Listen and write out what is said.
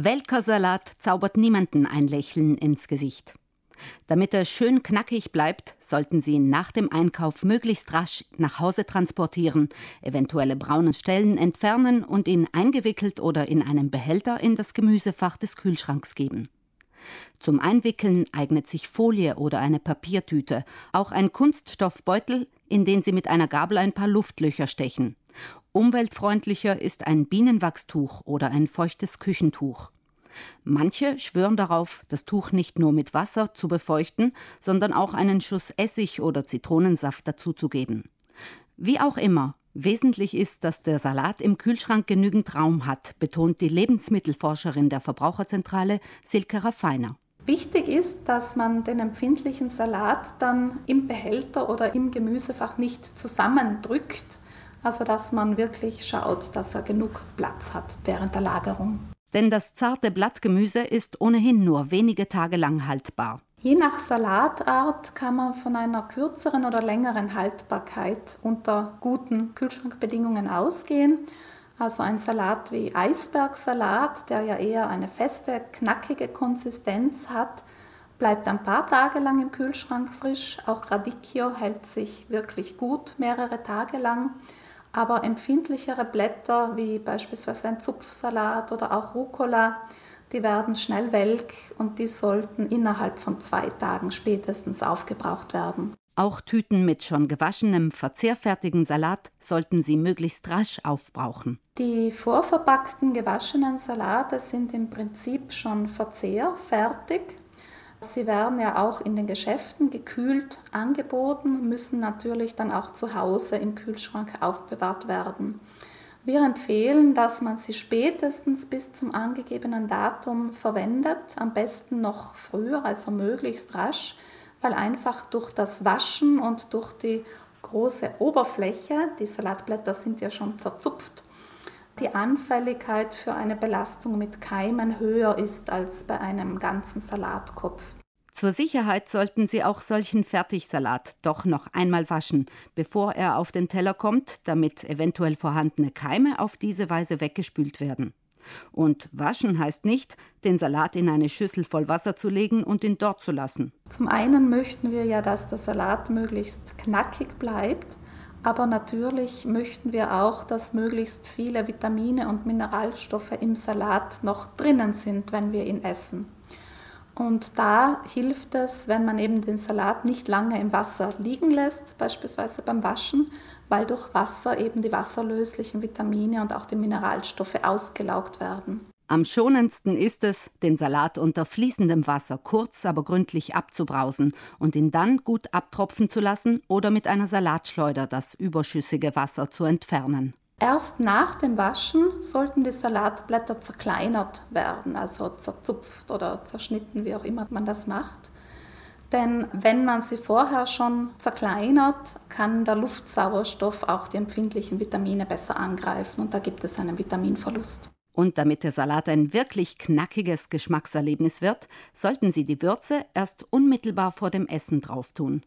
Welker Salat zaubert niemanden ein Lächeln ins Gesicht. Damit er schön knackig bleibt, sollten Sie ihn nach dem Einkauf möglichst rasch nach Hause transportieren, eventuelle braune Stellen entfernen und ihn eingewickelt oder in einem Behälter in das Gemüsefach des Kühlschranks geben. Zum Einwickeln eignet sich Folie oder eine Papiertüte, auch ein Kunststoffbeutel, in den Sie mit einer Gabel ein paar Luftlöcher stechen. Umweltfreundlicher ist ein Bienenwachstuch oder ein feuchtes Küchentuch. Manche schwören darauf, das Tuch nicht nur mit Wasser zu befeuchten, sondern auch einen Schuss Essig oder Zitronensaft dazuzugeben. Wie auch immer, wesentlich ist, dass der Salat im Kühlschrank genügend Raum hat, betont die Lebensmittelforscherin der Verbraucherzentrale Silke Raffiner. Wichtig ist, dass man den empfindlichen Salat dann im Behälter oder im Gemüsefach nicht zusammendrückt, also dass man wirklich schaut, dass er genug Platz hat während der Lagerung. Denn das zarte Blattgemüse ist ohnehin nur wenige Tage lang haltbar. Je nach Salatart kann man von einer kürzeren oder längeren Haltbarkeit unter guten Kühlschrankbedingungen ausgehen. Also ein Salat wie Eisbergsalat, der ja eher eine feste, knackige Konsistenz hat, bleibt ein paar Tage lang im Kühlschrank frisch. Auch Radicchio hält sich wirklich gut mehrere Tage lang. Aber empfindlichere Blätter wie beispielsweise ein Zupfsalat oder auch Rucola, die werden schnell welk und die sollten innerhalb von zwei Tagen spätestens aufgebraucht werden. Auch Tüten mit schon gewaschenem, verzehrfertigen Salat sollten Sie möglichst rasch aufbrauchen. Die vorverpackten gewaschenen Salate sind im Prinzip schon verzehrfertig. Sie werden ja auch in den Geschäften gekühlt angeboten, müssen natürlich dann auch zu Hause im Kühlschrank aufbewahrt werden. Wir empfehlen, dass man sie spätestens bis zum angegebenen Datum verwendet, am besten noch früher, also möglichst rasch, weil einfach durch das Waschen und durch die große Oberfläche, die Salatblätter sind ja schon zerzupft, die Anfälligkeit für eine Belastung mit Keimen höher ist als bei einem ganzen Salatkopf. Zur Sicherheit sollten Sie auch solchen Fertigsalat doch noch einmal waschen, bevor er auf den Teller kommt, damit eventuell vorhandene Keime auf diese Weise weggespült werden. Und waschen heißt nicht, den Salat in eine Schüssel voll Wasser zu legen und ihn dort zu lassen. Zum einen möchten wir ja, dass der Salat möglichst knackig bleibt. Aber natürlich möchten wir auch, dass möglichst viele Vitamine und Mineralstoffe im Salat noch drinnen sind, wenn wir ihn essen. Und da hilft es, wenn man eben den Salat nicht lange im Wasser liegen lässt, beispielsweise beim Waschen, weil durch Wasser eben die wasserlöslichen Vitamine und auch die Mineralstoffe ausgelaugt werden. Am schonendsten ist es, den Salat unter fließendem Wasser kurz, aber gründlich abzubrausen und ihn dann gut abtropfen zu lassen oder mit einer Salatschleuder das überschüssige Wasser zu entfernen. Erst nach dem Waschen sollten die Salatblätter zerkleinert werden, also zerzupft oder zerschnitten, wie auch immer man das macht. Denn wenn man sie vorher schon zerkleinert, kann der Luftsauerstoff auch die empfindlichen Vitamine besser angreifen und da gibt es einen Vitaminverlust. Und damit der Salat ein wirklich knackiges Geschmackserlebnis wird, sollten Sie die Würze erst unmittelbar vor dem Essen drauf tun.